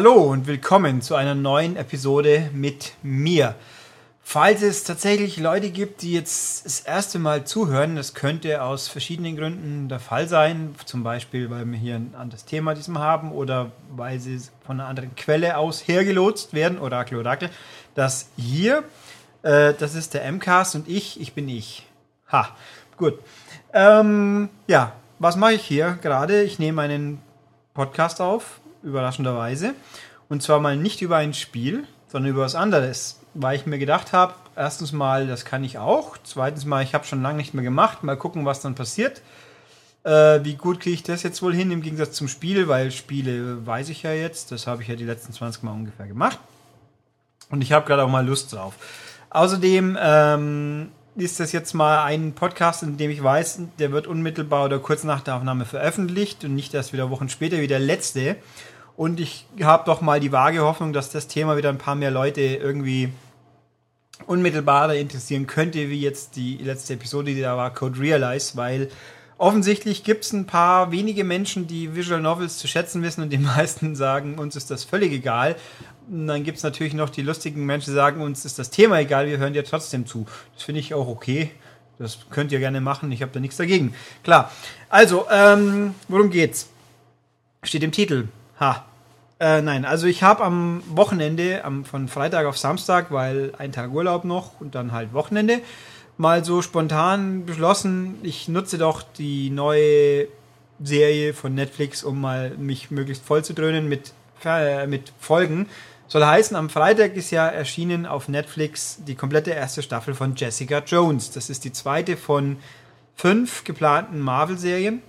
Hallo und willkommen zu einer neuen Episode mit mir. Falls es tatsächlich Leute gibt, die jetzt das erste Mal zuhören, das könnte aus verschiedenen Gründen der Fall sein. Zum Beispiel, weil wir hier ein anderes Thema diesem haben oder weil sie von einer anderen Quelle aus hergelotst werden, Orakel, Orakel. Das hier, äh, das ist der MCAST und ich, ich bin ich. Ha, gut. Ähm, ja, was mache ich hier gerade? Ich nehme einen Podcast auf überraschenderweise. Und zwar mal nicht über ein Spiel, sondern über was anderes. Weil ich mir gedacht habe, erstens mal, das kann ich auch. Zweitens mal, ich habe schon lange nicht mehr gemacht. Mal gucken, was dann passiert. Äh, wie gut kriege ich das jetzt wohl hin im Gegensatz zum Spiel, weil Spiele weiß ich ja jetzt. Das habe ich ja die letzten 20 Mal ungefähr gemacht. Und ich habe gerade auch mal Lust drauf. Außerdem ähm, ist das jetzt mal ein Podcast, in dem ich weiß, der wird unmittelbar oder kurz nach der Aufnahme veröffentlicht und nicht erst wieder Wochen später wie der letzte. Und ich habe doch mal die vage Hoffnung, dass das Thema wieder ein paar mehr Leute irgendwie unmittelbarer interessieren könnte, wie jetzt die letzte Episode, die da war, Code Realize, weil offensichtlich gibt es ein paar wenige Menschen, die Visual Novels zu schätzen wissen und die meisten sagen, uns ist das völlig egal. Und dann gibt es natürlich noch die lustigen Menschen, die sagen, uns ist das Thema egal, wir hören dir trotzdem zu. Das finde ich auch okay. Das könnt ihr gerne machen, ich habe da nichts dagegen. Klar. Also, ähm, worum geht's? Steht im Titel. Ha. Äh, nein, also ich habe am Wochenende, am, von Freitag auf Samstag, weil ein Tag Urlaub noch und dann halt Wochenende, mal so spontan beschlossen, ich nutze doch die neue Serie von Netflix, um mal mich möglichst voll zu dröhnen mit, äh, mit Folgen. Soll heißen, am Freitag ist ja erschienen auf Netflix die komplette erste Staffel von Jessica Jones. Das ist die zweite von fünf geplanten Marvel-Serien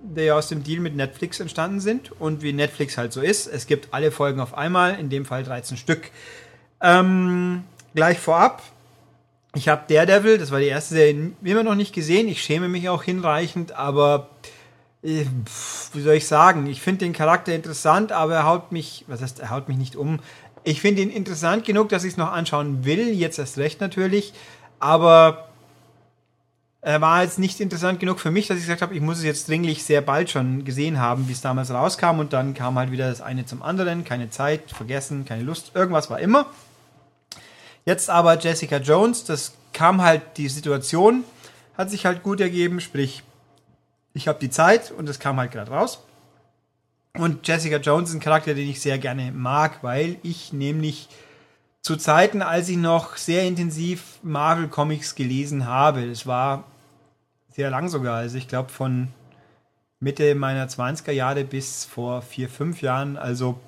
die ja aus dem Deal mit Netflix entstanden sind. Und wie Netflix halt so ist, es gibt alle Folgen auf einmal, in dem Fall 13 Stück. Ähm, gleich vorab, ich habe Daredevil, das war die erste Serie, immer noch nicht gesehen. Ich schäme mich auch hinreichend, aber äh, wie soll ich sagen? Ich finde den Charakter interessant, aber er haut mich, was heißt, er haut mich nicht um. Ich finde ihn interessant genug, dass ich es noch anschauen will, jetzt erst recht natürlich, aber äh, war jetzt nicht interessant genug für mich, dass ich gesagt habe, ich muss es jetzt dringlich sehr bald schon gesehen haben, wie es damals rauskam und dann kam halt wieder das eine zum anderen, keine Zeit, vergessen, keine Lust, irgendwas war immer. Jetzt aber Jessica Jones, das kam halt die Situation, hat sich halt gut ergeben, sprich, ich habe die Zeit und es kam halt gerade raus. Und Jessica Jones ist ein Charakter, den ich sehr gerne mag, weil ich nämlich zu Zeiten, als ich noch sehr intensiv Marvel Comics gelesen habe. Es war sehr lang sogar. Also ich glaube von Mitte meiner 20er Jahre bis vor vier, fünf Jahren. Also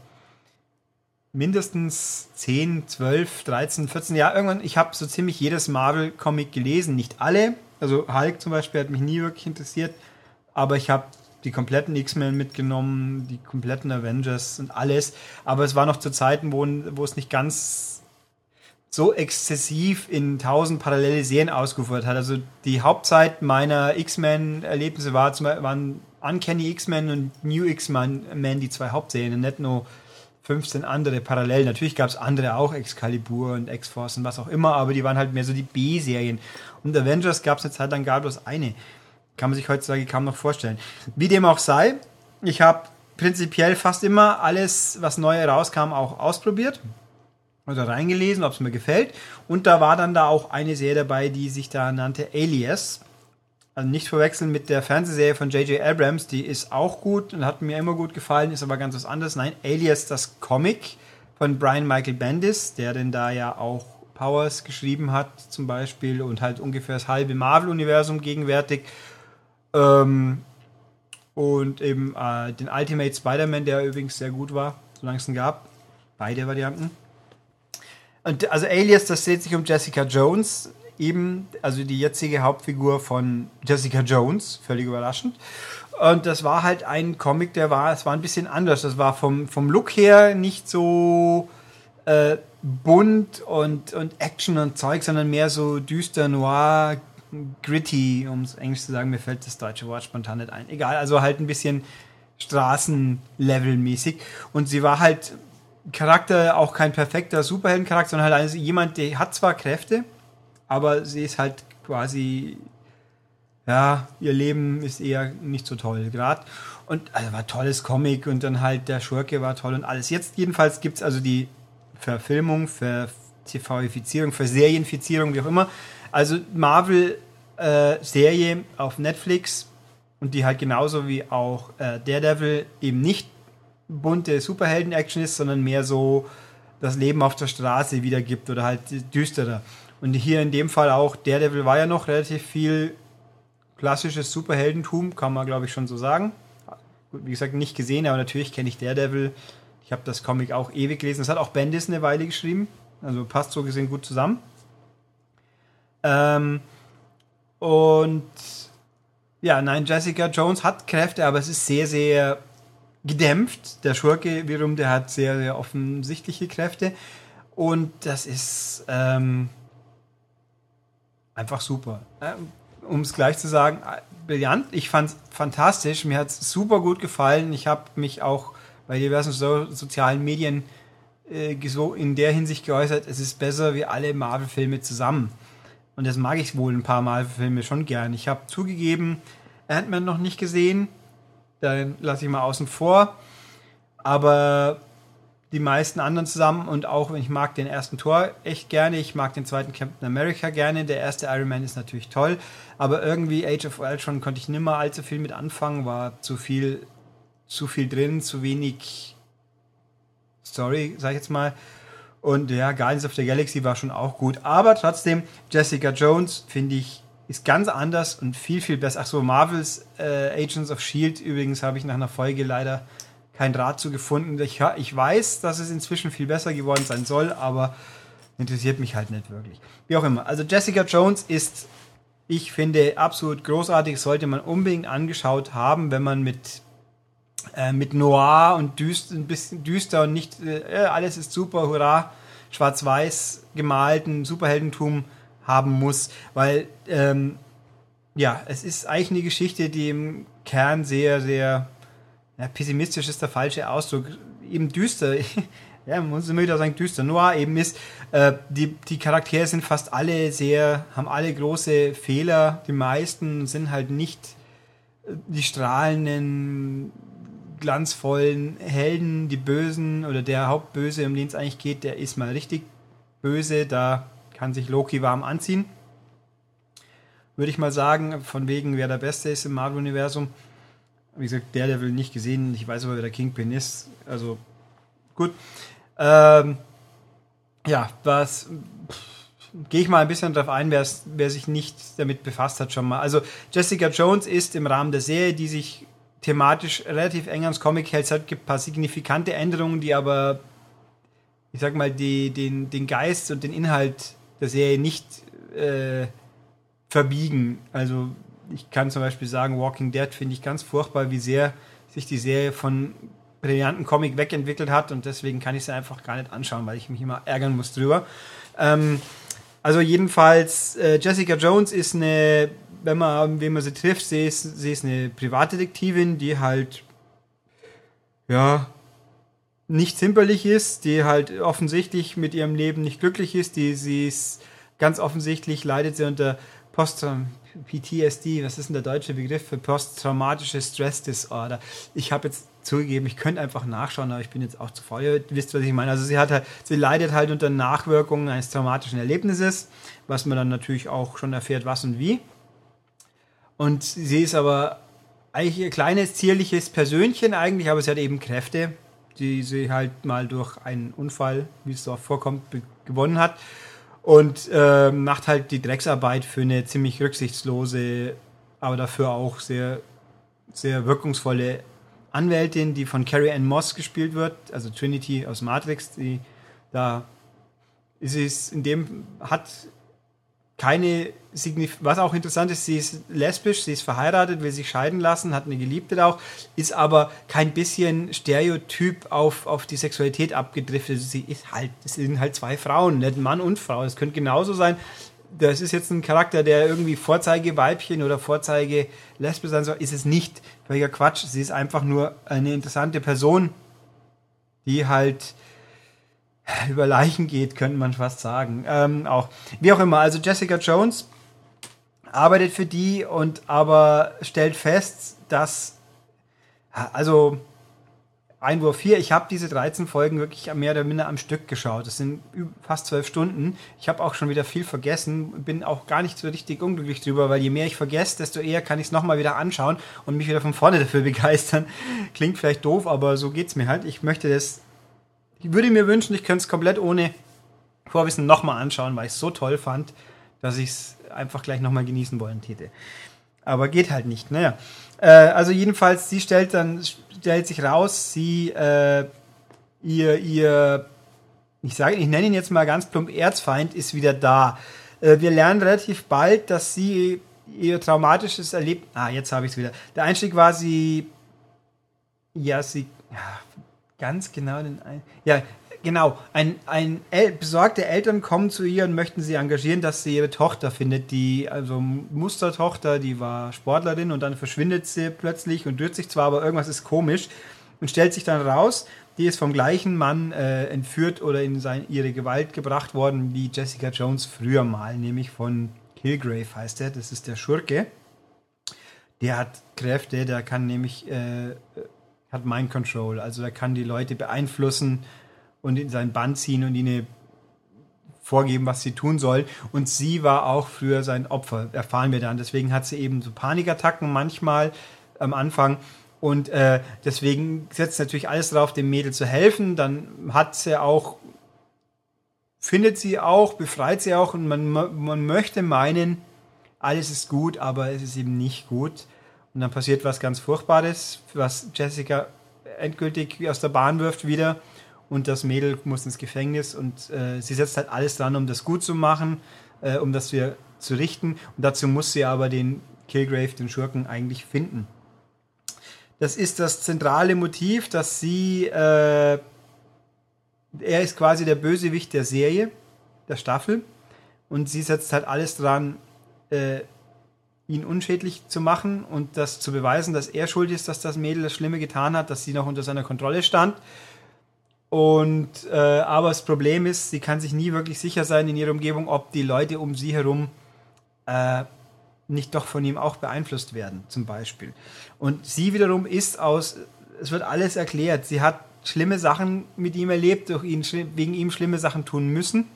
mindestens 10, 12, 13, 14 Jahre. Irgendwann, ich habe so ziemlich jedes Marvel-Comic gelesen. Nicht alle. Also Hulk zum Beispiel hat mich nie wirklich interessiert. Aber ich habe die kompletten X-Men mitgenommen, die kompletten Avengers und alles. Aber es war noch zu Zeiten, wo, wo es nicht ganz so exzessiv in tausend parallele Serien ausgeführt hat. Also die Hauptzeit meiner X-Men-Erlebnisse war waren Uncanny X-Men und New X-Men die zwei Hauptserien nicht nur 15 andere parallel. Natürlich gab es andere auch, Excalibur und X-Force und was auch immer, aber die waren halt mehr so die B-Serien. Und Avengers gab es eine Zeit lang gar bloß eine. Kann man sich heutzutage kaum noch vorstellen. Wie dem auch sei, ich habe prinzipiell fast immer alles, was neu rauskam, auch ausprobiert oder reingelesen, ob es mir gefällt. Und da war dann da auch eine Serie dabei, die sich da nannte Alias. Also nicht verwechseln mit der Fernsehserie von J.J. Abrams, die ist auch gut und hat mir immer gut gefallen, ist aber ganz was anderes. Nein, Alias, das Comic von Brian Michael Bendis, der denn da ja auch Powers geschrieben hat, zum Beispiel, und halt ungefähr das halbe Marvel-Universum gegenwärtig. Ähm, und eben äh, den Ultimate Spider-Man, der übrigens sehr gut war, solange es ihn gab. Beide Varianten. Und also Alias, das dreht sich um Jessica Jones, eben, also die jetzige Hauptfigur von Jessica Jones, völlig überraschend. Und das war halt ein Comic, der war, es war ein bisschen anders. Das war vom, vom Look her nicht so äh, bunt und, und Action und Zeug, sondern mehr so düster, noir, gritty, um es Englisch zu sagen. Mir fällt das deutsche Wort spontan nicht ein. Egal, also halt ein bisschen Straßenlevel-mäßig. Und sie war halt Charakter auch kein perfekter Superheldencharakter, sondern halt also jemand, der hat zwar Kräfte, aber sie ist halt quasi ja, ihr Leben ist eher nicht so toll gerade. Und also war tolles Comic und dann halt der Schurke war toll und alles. Jetzt jedenfalls gibt es also die Verfilmung, Ver TVifizierung, Serienfizierung, wie auch immer. Also Marvel-Serie äh, auf Netflix und die halt genauso wie auch äh, Daredevil eben nicht bunte Superhelden-Action ist, sondern mehr so das Leben auf der Straße wiedergibt oder halt düsterer. Und hier in dem Fall auch, Daredevil war ja noch relativ viel klassisches Superheldentum, kann man glaube ich schon so sagen. Wie gesagt, nicht gesehen, aber natürlich kenne ich Daredevil. Ich habe das Comic auch ewig gelesen. Das hat auch Bendis eine Weile geschrieben. Also passt so gesehen gut zusammen. Ähm, und ja, nein, Jessica Jones hat Kräfte, aber es ist sehr, sehr gedämpft. Der Schurke wiederum, der hat sehr, sehr offensichtliche Kräfte. Und das ist ähm, einfach super. Ähm, um es gleich zu sagen, brillant. Ich fand es fantastisch. Mir hat es super gut gefallen. Ich habe mich auch bei diversen so sozialen Medien äh, so in der Hinsicht geäußert, es ist besser wie alle Marvel-Filme zusammen. Und das mag ich wohl ein paar Marvel-Filme schon gern. Ich habe zugegeben, Ant-Man noch nicht gesehen. Dann lasse ich mal außen vor. Aber die meisten anderen zusammen. Und auch ich mag den ersten Tor echt gerne, ich mag den zweiten Captain America gerne, der erste Iron Man ist natürlich toll, aber irgendwie Age of Ultron konnte ich nimmer allzu viel mit anfangen, war zu viel, zu viel drin, zu wenig Story, sag ich jetzt mal. Und ja, Guardians of the Galaxy war schon auch gut, aber trotzdem Jessica Jones finde ich ist ganz anders und viel viel besser. Ach so, Marvels äh, Agents of Shield übrigens habe ich nach einer Folge leider kein Draht zu gefunden. Ich, ich weiß, dass es inzwischen viel besser geworden sein soll, aber interessiert mich halt nicht wirklich. Wie auch immer. Also Jessica Jones ist, ich finde, absolut großartig. Sollte man unbedingt angeschaut haben, wenn man mit äh, mit Noir und düster, ein bisschen düster und nicht äh, alles ist super, hurra, schwarz-weiß gemalten Superheldentum haben muss, weil ähm, ja, es ist eigentlich eine Geschichte, die im Kern sehr, sehr ja, pessimistisch ist der falsche Ausdruck, eben düster. ja, man muss immer wieder sagen, düster. Noir eben ist, äh, die, die Charaktere sind fast alle sehr, haben alle große Fehler. Die meisten sind halt nicht äh, die strahlenden, glanzvollen Helden, die Bösen oder der Hauptböse, um den es eigentlich geht, der ist mal richtig böse. Da kann sich Loki warm anziehen. Würde ich mal sagen, von wegen, wer der Beste ist im Marvel-Universum. Wie gesagt, der, will nicht gesehen. Ich weiß aber, wer der Kingpin ist. Also, gut. Ähm, ja, was. Gehe ich mal ein bisschen darauf ein, wer sich nicht damit befasst hat schon mal. Also Jessica Jones ist im Rahmen der Serie, die sich thematisch relativ eng ans Comic hält. Es gibt ein paar signifikante Änderungen, die aber, ich sag mal, die, den, den Geist und den Inhalt der Serie nicht äh, verbiegen. Also ich kann zum Beispiel sagen, Walking Dead finde ich ganz furchtbar, wie sehr sich die Serie von brillanten Comic wegentwickelt hat und deswegen kann ich sie einfach gar nicht anschauen, weil ich mich immer ärgern muss drüber. Ähm, also jedenfalls, äh, Jessica Jones ist eine, wenn man, wenn man sie trifft, sie ist, sie ist eine Privatdetektivin, die halt, ja, nicht zimperlich ist, die halt offensichtlich mit ihrem Leben nicht glücklich ist, die sie ist ganz offensichtlich leidet sie unter Post PTSD, was ist denn der deutsche Begriff für posttraumatische Stress Disorder? Ich habe jetzt zugegeben, ich könnte einfach nachschauen, aber ich bin jetzt auch zu faul. Ihr wisst, was ich meine. Also sie hat halt, sie leidet halt unter Nachwirkungen eines traumatischen Erlebnisses, was man dann natürlich auch schon erfährt, was und wie. Und sie ist aber eigentlich ein kleines, zierliches Persönchen eigentlich, aber sie hat eben Kräfte, die sie halt mal durch einen Unfall, wie es so vorkommt, gewonnen hat und äh, macht halt die Drecksarbeit für eine ziemlich rücksichtslose, aber dafür auch sehr, sehr wirkungsvolle Anwältin, die von Carrie Ann Moss gespielt wird, also Trinity aus Matrix, die da ist es in dem hat keine Signif was auch interessant ist, sie ist lesbisch, sie ist verheiratet, will sich scheiden lassen, hat eine Geliebte auch, ist aber kein bisschen Stereotyp auf, auf die Sexualität abgedriftet. Sie ist halt, es sind halt zwei Frauen, nicht Mann und Frau. Es könnte genauso sein. Das ist jetzt ein Charakter, der irgendwie Vorzeigeweibchen oder Vorzeige lesbisch sein soll. Ist es nicht. Völliger Quatsch. Sie ist einfach nur eine interessante Person, die halt über Leichen geht, könnte man fast sagen. Ähm, auch. Wie auch immer, also Jessica Jones arbeitet für die und aber stellt fest, dass also Einwurf 4, ich habe diese 13 Folgen wirklich mehr oder minder am Stück geschaut. Das sind fast zwölf Stunden. Ich habe auch schon wieder viel vergessen, bin auch gar nicht so richtig unglücklich drüber, weil je mehr ich vergesse, desto eher kann ich es nochmal wieder anschauen und mich wieder von vorne dafür begeistern. Klingt vielleicht doof, aber so geht es mir halt. Ich möchte das, ich würde mir wünschen, ich könnte es komplett ohne Vorwissen nochmal anschauen, weil ich es so toll fand, dass ich es einfach gleich nochmal genießen wollen täte. Aber geht halt nicht. Naja. Äh, also jedenfalls, sie stellt dann, stellt sich raus, sie, äh, ihr, ihr, ich sage, ich nenne ihn jetzt mal ganz plump, Erzfeind ist wieder da. Äh, wir lernen relativ bald, dass sie ihr traumatisches Erlebnis, ah, jetzt habe ich es wieder. Der Einstieg war sie, ja, sie, ja, ganz genau den, ja, genau, ein, ein El besorgte Eltern kommen zu ihr und möchten sie engagieren, dass sie ihre Tochter findet, die, also Mustertochter, die war Sportlerin und dann verschwindet sie plötzlich und rührt sich zwar, aber irgendwas ist komisch und stellt sich dann raus, die ist vom gleichen Mann äh, entführt oder in sein, ihre Gewalt gebracht worden wie Jessica Jones früher mal, nämlich von Kilgrave heißt er, das ist der Schurke. Der hat Kräfte, der kann nämlich, äh, hat Mind Control, also er kann die Leute beeinflussen, und in sein Band ziehen und ihnen vorgeben, was sie tun sollen. Und sie war auch früher sein Opfer, erfahren wir dann. Deswegen hat sie eben so Panikattacken manchmal am Anfang. Und äh, deswegen setzt natürlich alles darauf, dem Mädel zu helfen. Dann hat sie auch, findet sie auch, befreit sie auch. Und man, man möchte meinen, alles ist gut, aber es ist eben nicht gut. Und dann passiert was ganz Furchtbares, was Jessica endgültig aus der Bahn wirft wieder und das Mädel muss ins Gefängnis und äh, sie setzt halt alles dran, um das gut zu machen, äh, um das wir zu richten. Und dazu muss sie aber den Kilgrave, den Schurken, eigentlich finden. Das ist das zentrale Motiv, dass sie, äh, er ist quasi der Bösewicht der Serie, der Staffel, und sie setzt halt alles dran, äh, ihn unschädlich zu machen und das zu beweisen, dass er schuld ist, dass das Mädel das Schlimme getan hat, dass sie noch unter seiner Kontrolle stand und äh, aber das Problem ist, sie kann sich nie wirklich sicher sein in ihrer Umgebung, ob die Leute um sie herum äh, nicht doch von ihm auch beeinflusst werden, zum Beispiel. Und sie wiederum ist aus, es wird alles erklärt. Sie hat schlimme Sachen mit ihm erlebt, durch ihn wegen ihm schlimme Sachen tun müssen,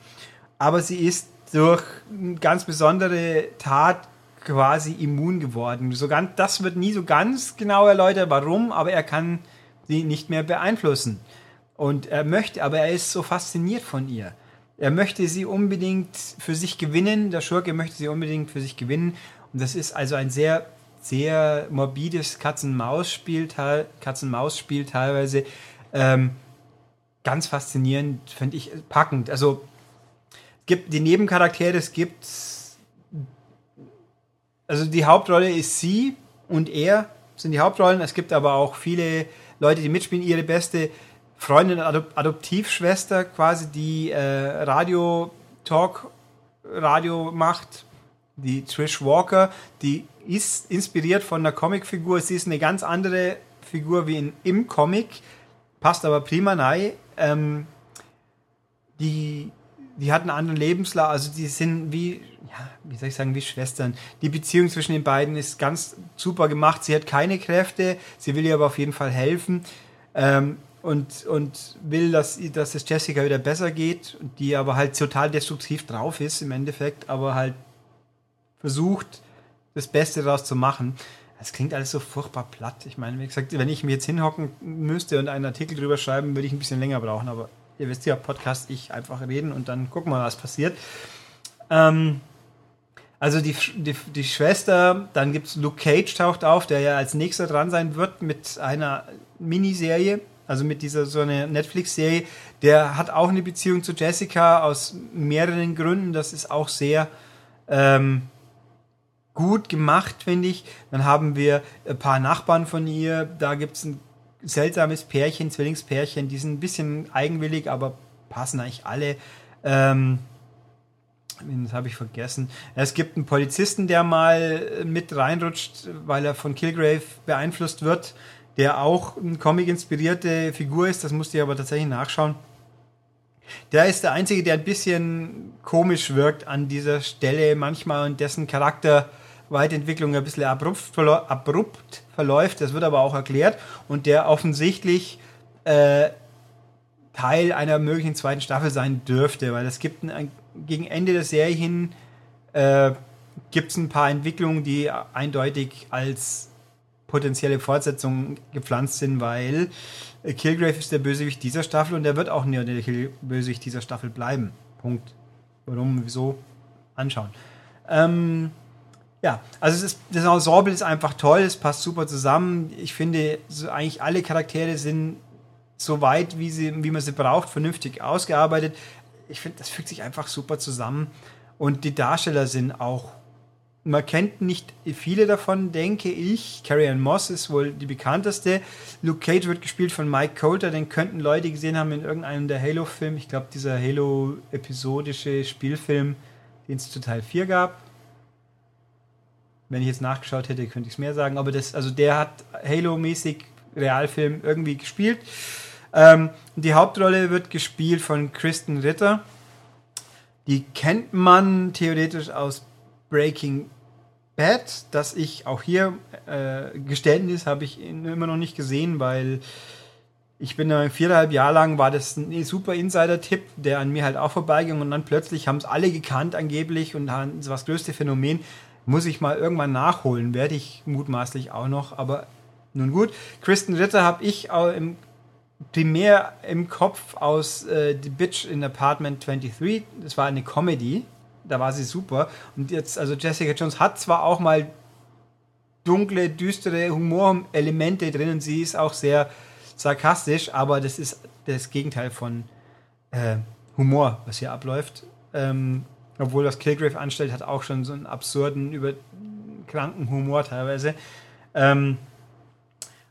aber sie ist durch eine ganz besondere Tat quasi immun geworden. So ganz, das wird nie so ganz genau erläutert, warum, aber er kann sie nicht mehr beeinflussen. Und er möchte, aber er ist so fasziniert von ihr. Er möchte sie unbedingt für sich gewinnen. Der Schurke möchte sie unbedingt für sich gewinnen. Und das ist also ein sehr, sehr morbides Katz-und-Maus-Spiel, Katz-und-Maus-Spiel teilweise. Ähm, ganz faszinierend, finde ich packend. Also gibt die Nebencharaktere, es gibt also die Hauptrolle ist sie und er sind die Hauptrollen. Es gibt aber auch viele Leute, die mitspielen. Ihre beste Freundin, Adop Adoptivschwester quasi, die äh, Radio Talk Radio macht, die Trish Walker, die ist inspiriert von einer Comicfigur. Sie ist eine ganz andere Figur wie in, im Comic, passt aber prima rein. Ähm, die, die hat einen anderen Lebenslauf, also die sind wie, ja, wie soll ich sagen, wie Schwestern. Die Beziehung zwischen den beiden ist ganz super gemacht. Sie hat keine Kräfte, sie will ihr aber auf jeden Fall helfen. Ähm, und, und will, dass, dass es Jessica wieder besser geht, die aber halt total destruktiv drauf ist im Endeffekt, aber halt versucht, das Beste daraus zu machen. Das klingt alles so furchtbar platt. Ich meine, wie gesagt, wenn ich mir jetzt hinhocken müsste und einen Artikel drüber schreiben, würde ich ein bisschen länger brauchen, aber ihr wisst ja, Podcast, ich einfach reden und dann gucken wir, was passiert. Ähm, also die, die, die Schwester, dann gibt es Luke Cage taucht auf, der ja als nächster dran sein wird mit einer Miniserie also mit dieser so eine Netflix-Serie, der hat auch eine Beziehung zu Jessica aus mehreren Gründen. Das ist auch sehr ähm, gut gemacht, finde ich. Dann haben wir ein paar Nachbarn von ihr. Da gibt es ein seltsames Pärchen, Zwillingspärchen, die sind ein bisschen eigenwillig, aber passen eigentlich alle. Ähm, das habe ich vergessen. Es gibt einen Polizisten, der mal mit reinrutscht, weil er von Kilgrave beeinflusst wird der auch eine Comic-inspirierte Figur ist, das musste ich aber tatsächlich nachschauen. Der ist der Einzige, der ein bisschen komisch wirkt an dieser Stelle manchmal und dessen Charakter Weiterentwicklung ein bisschen abrupt, verläuft. Das wird aber auch erklärt und der offensichtlich äh, Teil einer möglichen zweiten Staffel sein dürfte, weil es gibt ein, gegen Ende der Serie hin äh, gibt es ein paar Entwicklungen, die eindeutig als potenzielle Fortsetzung gepflanzt sind, weil Kilgrave ist der Bösewicht dieser Staffel und er wird auch nur der Bösewicht dieser Staffel bleiben. Punkt. Warum, wieso? Anschauen. Ähm, ja, also ist, das Ensemble ist einfach toll, es passt super zusammen. Ich finde, so eigentlich alle Charaktere sind so weit, wie, sie, wie man sie braucht, vernünftig ausgearbeitet. Ich finde, das fügt sich einfach super zusammen. Und die Darsteller sind auch, man kennt nicht viele davon, denke ich. Carrie Ann Moss ist wohl die bekannteste. Luke Cage wird gespielt von Mike Coulter, den könnten Leute gesehen haben in irgendeinem der Halo-Filme. Ich glaube, dieser Halo-episodische Spielfilm, den es zu Teil 4 gab. Wenn ich jetzt nachgeschaut hätte, könnte ich es mehr sagen. Aber das, also der hat Halo-mäßig Realfilm irgendwie gespielt. Ähm, die Hauptrolle wird gespielt von Kristen Ritter. Die kennt man theoretisch aus Breaking Bad, das ich auch hier äh, Geständnis habe ich immer noch nicht gesehen, weil ich bin da viereinhalb Jahre lang, war das ein super Insider-Tipp, der an mir halt auch vorbeiging und dann plötzlich haben es alle gekannt angeblich und haben war das größte Phänomen. Muss ich mal irgendwann nachholen, werde ich mutmaßlich auch noch, aber nun gut. Kristen Ritter habe ich auch im, primär im Kopf aus äh, The Bitch in Apartment 23. Das war eine Comedy, da war sie super. Und jetzt, also Jessica Jones hat zwar auch mal dunkle, düstere Humorelemente drin und sie ist auch sehr sarkastisch, aber das ist das Gegenteil von äh, Humor, was hier abläuft. Ähm, obwohl das Kilgrave anstellt, hat auch schon so einen absurden, über kranken Humor teilweise. Ähm,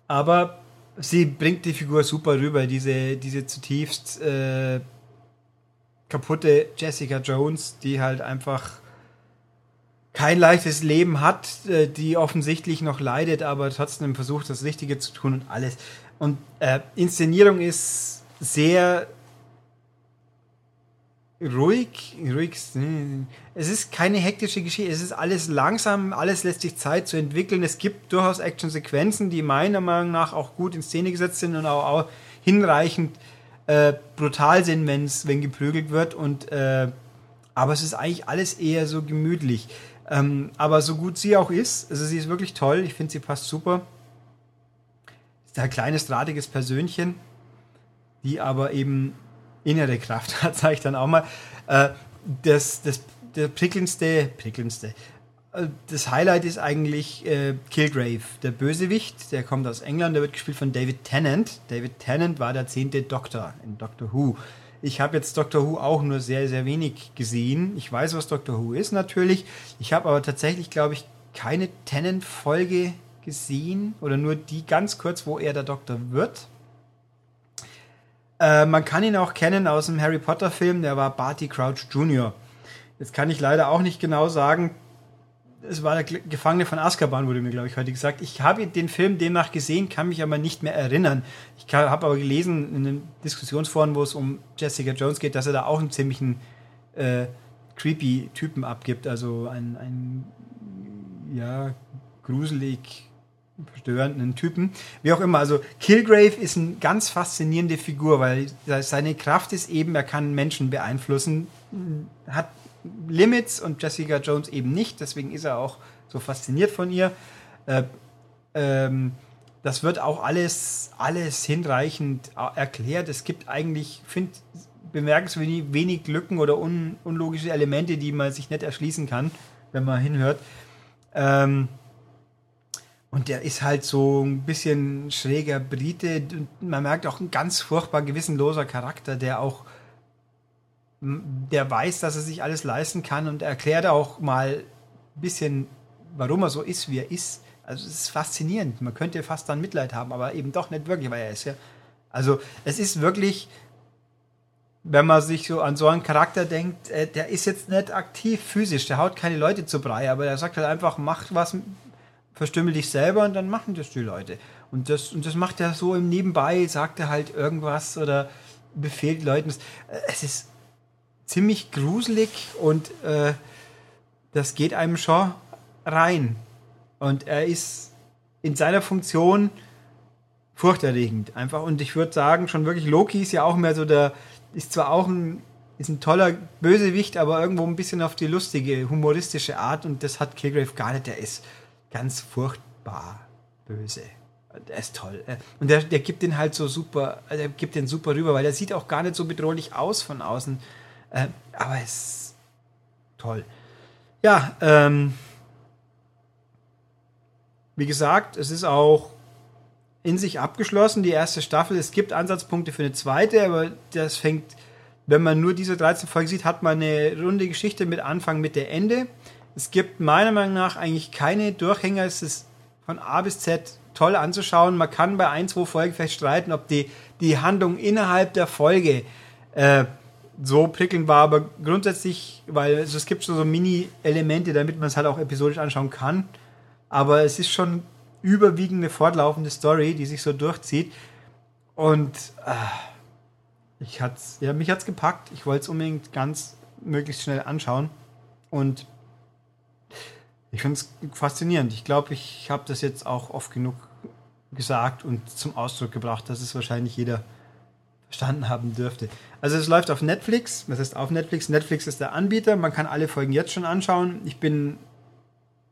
aber sie bringt die Figur super rüber, diese, diese zutiefst äh, kaputte Jessica Jones, die halt einfach kein leichtes Leben hat, äh, die offensichtlich noch leidet, aber trotzdem versucht, das Richtige zu tun und alles. Und äh, Inszenierung ist sehr ruhig, ruhig. Es ist keine hektische Geschichte. Es ist alles langsam, alles lässt sich Zeit zu entwickeln. Es gibt durchaus Actionsequenzen, die meiner Meinung nach auch gut in Szene gesetzt sind und auch, auch hinreichend äh, brutal sind, wenn's, wenn geprügelt wird. Und äh, aber es ist eigentlich alles eher so gemütlich. Ähm, aber so gut sie auch ist, also sie ist wirklich toll. Ich finde, sie passt super. Ist ein kleines, drahtiges Persönchen, die aber eben innere Kraft hat, sage ich dann auch mal. Äh, das, das, prickelndste, prickelndste, äh, das Highlight ist eigentlich äh, Kilgrave, der Bösewicht, der kommt aus England, der wird gespielt von David Tennant. David Tennant war der zehnte Doktor in Doctor Who. Ich habe jetzt Doctor Who auch nur sehr, sehr wenig gesehen. Ich weiß, was Doctor Who ist natürlich. Ich habe aber tatsächlich, glaube ich, keine Tennant-Folge gesehen oder nur die ganz kurz, wo er der Doktor wird. Äh, man kann ihn auch kennen aus dem Harry Potter Film, der war Barty Crouch Jr. Jetzt kann ich leider auch nicht genau sagen, es war der Gefangene von Azkaban, wurde mir, glaube ich, heute gesagt. Ich habe den Film demnach gesehen, kann mich aber nicht mehr erinnern. Ich habe aber gelesen in den Diskussionsforen, wo es um Jessica Jones geht, dass er da auch einen ziemlichen äh, creepy Typen abgibt. Also einen, einen ja, gruselig störenden Typen. Wie auch immer, also Kilgrave ist eine ganz faszinierende Figur, weil seine Kraft ist eben, er kann Menschen beeinflussen, hat Limits und Jessica Jones eben nicht, deswegen ist er auch so fasziniert von ihr. Äh, ähm, das wird auch alles, alles hinreichend erklärt. Es gibt eigentlich, finde bemerkenswert wenig Lücken oder un, unlogische Elemente, die man sich nicht erschließen kann, wenn man hinhört. Ähm, und der ist halt so ein bisschen schräger Brite. Und man merkt auch ein ganz furchtbar gewissenloser Charakter, der auch der weiß, dass er sich alles leisten kann und erklärt auch mal ein bisschen, warum er so ist, wie er ist. Also es ist faszinierend. Man könnte fast dann Mitleid haben, aber eben doch nicht wirklich, weil er ist ja. Also es ist wirklich, wenn man sich so an so einen Charakter denkt, äh, der ist jetzt nicht aktiv physisch, der haut keine Leute zu Brei, aber der sagt halt einfach, mach was, verstümmel dich selber und dann machen das die Leute. Und das, und das macht er so im Nebenbei, sagt er halt irgendwas oder befehlt Leuten. Es ist ziemlich gruselig und äh, das geht einem schon rein. Und er ist in seiner Funktion furchterregend einfach. Und ich würde sagen, schon wirklich Loki ist ja auch mehr so der, ist zwar auch ein, ist ein toller Bösewicht, aber irgendwo ein bisschen auf die lustige, humoristische Art. Und das hat Kilgrave gar nicht. Der ist ganz furchtbar böse. Der ist toll. Und der, der gibt den halt so super, der gibt den super rüber, weil der sieht auch gar nicht so bedrohlich aus von außen. Äh, aber es ist toll. Ja, ähm, wie gesagt, es ist auch in sich abgeschlossen, die erste Staffel. Es gibt Ansatzpunkte für eine zweite, aber das fängt, wenn man nur diese 13 Folgen sieht, hat man eine runde Geschichte mit Anfang, Mitte, Ende. Es gibt meiner Meinung nach eigentlich keine Durchhänger. Es ist von A bis Z toll anzuschauen. Man kann bei ein, zwei Folgen vielleicht streiten, ob die, die Handlung innerhalb der Folge äh, so prickelnd war, aber grundsätzlich, weil also es gibt so, so Mini-Elemente, damit man es halt auch episodisch anschauen kann. Aber es ist schon überwiegend eine fortlaufende Story, die sich so durchzieht. Und äh, ich hat's, ja, mich hat's gepackt. Ich wollte es unbedingt ganz möglichst schnell anschauen. Und ich finde es faszinierend. Ich glaube, ich habe das jetzt auch oft genug gesagt und zum Ausdruck gebracht, dass es wahrscheinlich jeder verstanden haben dürfte. Also es läuft auf Netflix, das heißt auf Netflix. Netflix ist der Anbieter, man kann alle Folgen jetzt schon anschauen. Ich bin,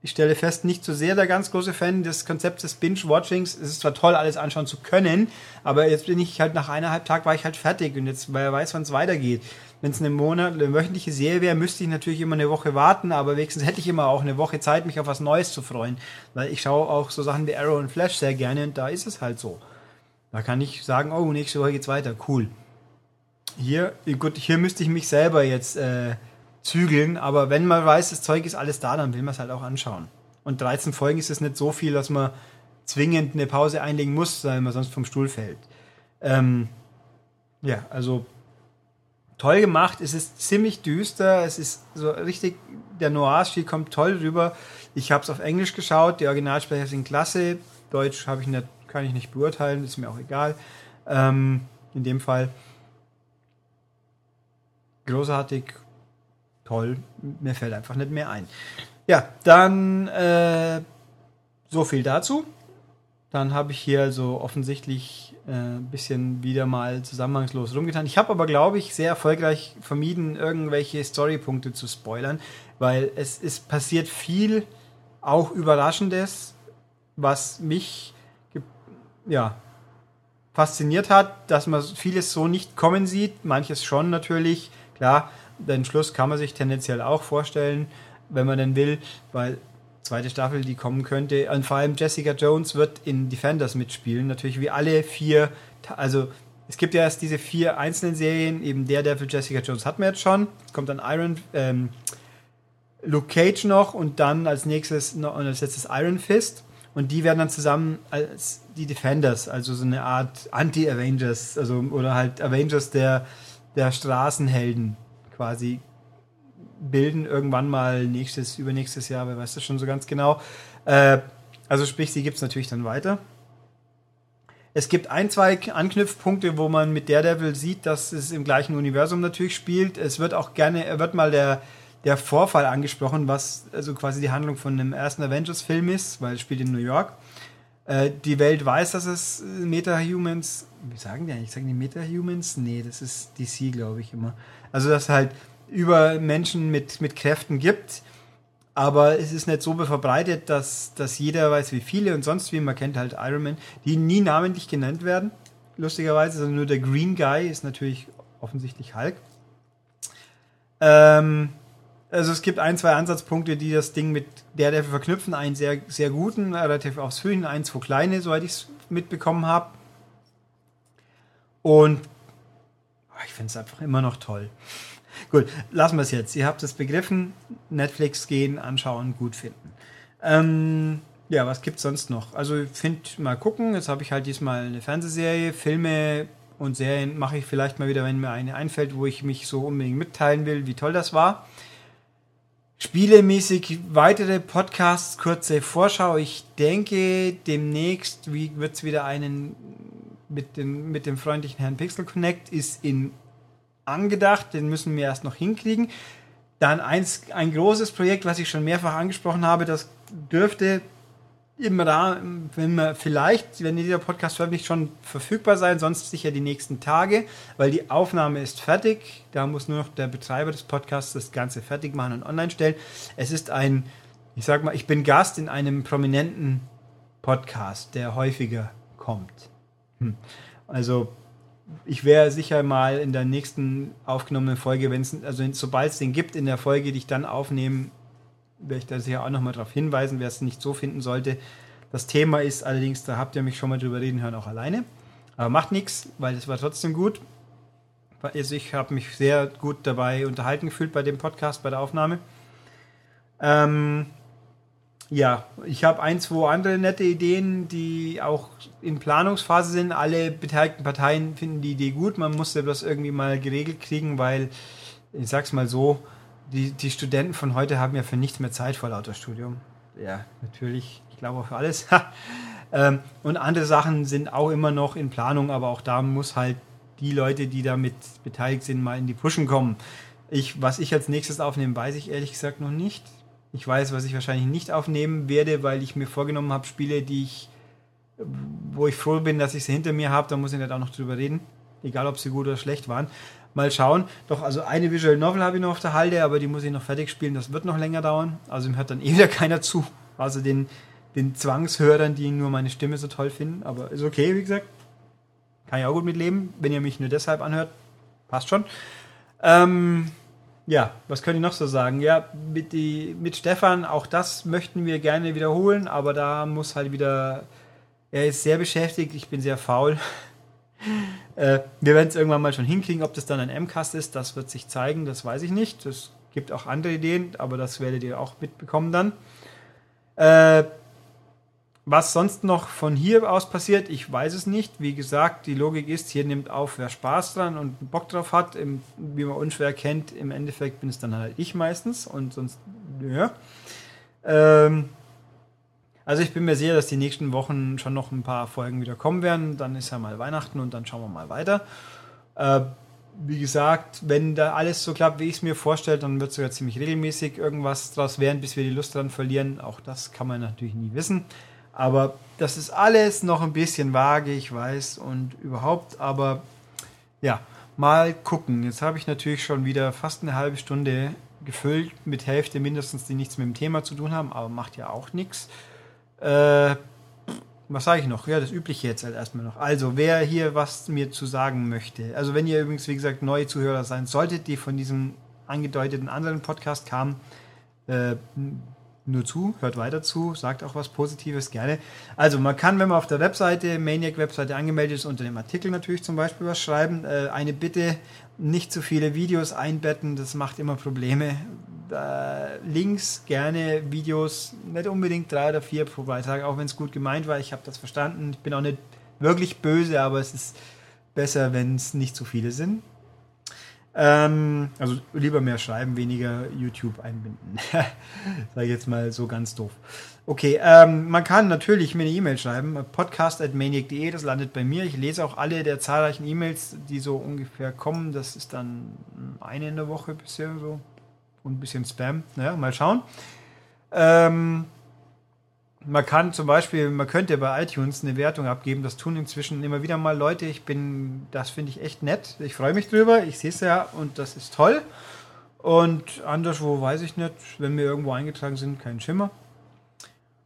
ich stelle fest, nicht so sehr der ganz große Fan des Konzepts des Binge-Watchings. Es ist zwar toll, alles anschauen zu können, aber jetzt bin ich halt nach eineinhalb Tagen war ich halt fertig und jetzt, weil er weiß, wann es weitergeht wenn es eine Monat, eine wöchentliche Serie wäre, müsste ich natürlich immer eine Woche warten, aber wenigstens hätte ich immer auch eine Woche Zeit, mich auf was Neues zu freuen. Weil ich schaue auch so Sachen wie Arrow und Flash sehr gerne und da ist es halt so. Da kann ich sagen, oh, nächste Woche geht's weiter, cool. Hier, gut, hier müsste ich mich selber jetzt äh, zügeln, aber wenn man weiß, das Zeug ist alles da, dann will man es halt auch anschauen. Und 13 Folgen ist es nicht so viel, dass man zwingend eine Pause einlegen muss, weil man sonst vom Stuhl fällt. Ähm, ja, also toll gemacht. Es ist ziemlich düster. Es ist so richtig, der Noir-Stil kommt toll rüber. Ich habe es auf Englisch geschaut. Die Originalsprecher sind klasse. Deutsch ich nicht, kann ich nicht beurteilen. Ist mir auch egal. Ähm, in dem Fall großartig, toll. Mir fällt einfach nicht mehr ein. Ja, dann äh, so viel dazu. Dann habe ich hier so offensichtlich äh, bisschen wieder mal zusammenhangslos rumgetan. Ich habe aber, glaube ich, sehr erfolgreich vermieden, irgendwelche Storypunkte zu spoilern, weil es ist passiert viel auch Überraschendes, was mich ja, fasziniert hat, dass man vieles so nicht kommen sieht, manches schon natürlich. Klar, den Schluss kann man sich tendenziell auch vorstellen, wenn man denn will, weil zweite Staffel, die kommen könnte. Und vor allem Jessica Jones wird in Defenders mitspielen. Natürlich wie alle vier, also es gibt ja erst diese vier einzelnen Serien, eben der, der für Jessica Jones hatten wir jetzt schon. Es kommt dann Iron, ähm, Luke Cage noch und dann als nächstes noch, und als letztes Iron Fist. Und die werden dann zusammen als die Defenders, also so eine Art Anti-Avengers, also oder halt Avengers der, der Straßenhelden quasi bilden irgendwann mal nächstes, übernächstes Jahr, wer weiß das schon so ganz genau. Äh, also sprich, sie gibt es natürlich dann weiter. Es gibt ein, zwei Anknüpfpunkte, wo man mit Daredevil sieht, dass es im gleichen Universum natürlich spielt. Es wird auch gerne, wird mal der, der Vorfall angesprochen, was also quasi die Handlung von dem ersten Avengers-Film ist, weil es spielt in New York. Äh, die Welt weiß, dass es Meta-Humans, wie sagen die eigentlich? Sagen die Meta-Humans? Nee, das ist DC, glaube ich immer. Also, dass halt über Menschen mit, mit Kräften gibt. Aber es ist nicht so verbreitet, dass, dass jeder weiß, wie viele und sonst wie. Man kennt halt Iron Man, die nie namentlich genannt werden. Lustigerweise, sondern nur der Green Guy ist natürlich offensichtlich Hulk. Ähm, also es gibt ein, zwei Ansatzpunkte, die das Ding mit der der verknüpfen. Einen sehr, sehr guten, relativ ausführlichen, ein, zwei kleine, soweit ich es mitbekommen habe. Und ich finde es einfach immer noch toll. Gut, lassen wir es jetzt. Ihr habt es begriffen. Netflix gehen, anschauen, gut finden. Ähm, ja, was gibt's sonst noch? Also, ich finde, mal gucken. Jetzt habe ich halt diesmal eine Fernsehserie. Filme und Serien mache ich vielleicht mal wieder, wenn mir eine einfällt, wo ich mich so unbedingt mitteilen will, wie toll das war. Spielemäßig weitere Podcasts, kurze Vorschau. Ich denke, demnächst wird es wieder einen mit, den, mit dem freundlichen Herrn Pixel Connect, ist in angedacht, den müssen wir erst noch hinkriegen. Dann eins, ein großes Projekt, was ich schon mehrfach angesprochen habe, das dürfte im Rahmen, wenn man vielleicht, wenn dieser Podcast veröffentlicht, schon verfügbar sein, sonst sicher die nächsten Tage, weil die Aufnahme ist fertig. Da muss nur noch der Betreiber des Podcasts das Ganze fertig machen und online stellen. Es ist ein, ich sag mal, ich bin Gast in einem prominenten Podcast, der häufiger kommt. Hm. Also ich wäre sicher mal in der nächsten aufgenommenen Folge, wenn es, also sobald es den gibt, in der Folge, die ich dann aufnehme, werde ich da sicher auch nochmal darauf hinweisen, wer es nicht so finden sollte. Das Thema ist allerdings, da habt ihr mich schon mal drüber reden hören, auch alleine. Aber macht nichts, weil es war trotzdem gut. Also ich habe mich sehr gut dabei unterhalten gefühlt bei dem Podcast, bei der Aufnahme. Ähm, ja, ich habe ein, zwei andere nette Ideen, die auch in Planungsphase sind. Alle beteiligten Parteien finden die Idee gut. Man musste das irgendwie mal geregelt kriegen, weil, ich sag's mal so, die, die Studenten von heute haben ja für nichts mehr Zeit vor lauter Studium. Ja, natürlich. Ich glaube auch für alles. ähm, und andere Sachen sind auch immer noch in Planung, aber auch da muss halt die Leute, die damit beteiligt sind, mal in die Pushen kommen. Ich, was ich als nächstes aufnehme, weiß ich ehrlich gesagt noch nicht. Ich weiß, was ich wahrscheinlich nicht aufnehmen werde, weil ich mir vorgenommen habe, Spiele, die ich, wo ich froh bin, dass ich sie hinter mir habe, da muss ich nicht auch noch drüber reden. Egal, ob sie gut oder schlecht waren. Mal schauen. Doch, also eine Visual Novel habe ich noch auf der Halde, aber die muss ich noch fertig spielen. Das wird noch länger dauern. Also ihm hört dann eh wieder keiner zu. Also den, den Zwangshörern, die nur meine Stimme so toll finden. Aber ist okay, wie gesagt. Kann ich auch gut mitleben. Wenn ihr mich nur deshalb anhört, passt schon. Ähm, ja, was könnte ich noch so sagen? Ja, mit, die, mit Stefan, auch das möchten wir gerne wiederholen, aber da muss halt wieder. Er ist sehr beschäftigt, ich bin sehr faul. äh, wir werden es irgendwann mal schon hinkriegen, ob das dann ein MCAST ist, das wird sich zeigen, das weiß ich nicht. Es gibt auch andere Ideen, aber das werdet ihr auch mitbekommen dann. Äh, was sonst noch von hier aus passiert, ich weiß es nicht. Wie gesagt, die Logik ist, hier nimmt auf, wer Spaß dran und Bock drauf hat. Im, wie man unschwer kennt, im Endeffekt bin es dann halt ich meistens und sonst, ja. Ähm, also ich bin mir sicher, dass die nächsten Wochen schon noch ein paar Folgen wieder kommen werden. Dann ist ja mal Weihnachten und dann schauen wir mal weiter. Äh, wie gesagt, wenn da alles so klappt, wie ich es mir vorstelle, dann wird sogar ziemlich regelmäßig irgendwas draus werden, bis wir die Lust dran verlieren. Auch das kann man natürlich nie wissen. Aber das ist alles noch ein bisschen vage, ich weiß, und überhaupt, aber ja, mal gucken. Jetzt habe ich natürlich schon wieder fast eine halbe Stunde gefüllt, mit Hälfte mindestens, die nichts mit dem Thema zu tun haben, aber macht ja auch nichts. Äh, was sage ich noch? Ja, das Übliche jetzt halt erstmal noch. Also, wer hier was mir zu sagen möchte, also wenn ihr übrigens, wie gesagt, neue Zuhörer sein solltet, die von diesem angedeuteten anderen Podcast kamen, äh, nur zu, hört weiter zu, sagt auch was Positives gerne. Also man kann, wenn man auf der Webseite, Maniac-Webseite angemeldet ist, unter dem Artikel natürlich zum Beispiel was schreiben. Äh, eine Bitte, nicht zu viele Videos einbetten, das macht immer Probleme. Äh, Links, gerne Videos, nicht unbedingt drei oder vier pro Beitrag, auch wenn es gut gemeint war. Ich habe das verstanden. Ich bin auch nicht wirklich böse, aber es ist besser, wenn es nicht zu viele sind. Ähm, also lieber mehr schreiben, weniger YouTube einbinden. Sag ich jetzt mal so ganz doof. Okay, ähm, man kann natürlich mir eine E-Mail schreiben, podcast.maniac.de, das landet bei mir. Ich lese auch alle der zahlreichen E-Mails, die so ungefähr kommen. Das ist dann eine in der Woche bisher so. Und ein bisschen Spam. Naja, mal schauen. Ähm, man kann zum Beispiel, man könnte bei iTunes eine Wertung abgeben. Das tun inzwischen immer wieder mal Leute. Ich bin, das finde ich echt nett. Ich freue mich drüber. Ich sehe es ja und das ist toll. Und anderswo weiß ich nicht, wenn wir irgendwo eingetragen sind, kein Schimmer.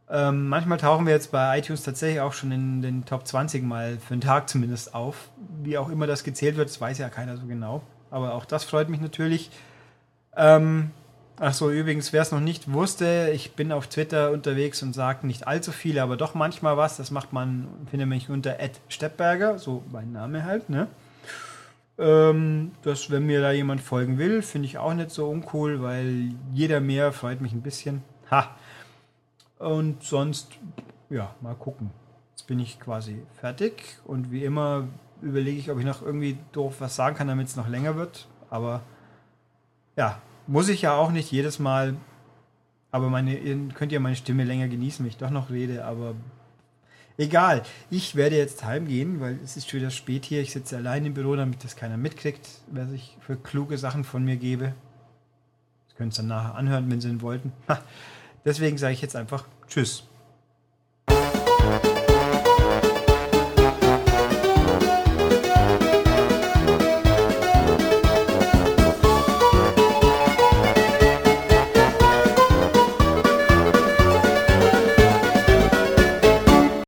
Ähm, manchmal tauchen wir jetzt bei iTunes tatsächlich auch schon in den Top 20 mal für einen Tag zumindest auf. Wie auch immer das gezählt wird, das weiß ja keiner so genau. Aber auch das freut mich natürlich. Ähm, Achso, übrigens, wer es noch nicht wusste, ich bin auf Twitter unterwegs und sage nicht allzu viel, aber doch manchmal was. Das macht man, findet mich unter Ed Steppberger, so mein Name halt, ne? Ähm, dass, wenn mir da jemand folgen will, finde ich auch nicht so uncool, weil jeder mehr freut mich ein bisschen. Ha! Und sonst, ja, mal gucken. Jetzt bin ich quasi fertig und wie immer überlege ich, ob ich noch irgendwie doof was sagen kann, damit es noch länger wird. Aber ja, muss ich ja auch nicht jedes Mal. Aber meine, ihr könnt ja meine Stimme länger genießen, wenn ich doch noch rede, aber egal. Ich werde jetzt heimgehen, weil es ist schon wieder spät hier. Ich sitze allein im Büro, damit das keiner mitkriegt, was ich für kluge Sachen von mir gebe. Das könnt ihr dann nachher anhören, wenn sie ihn wollten. Deswegen sage ich jetzt einfach Tschüss.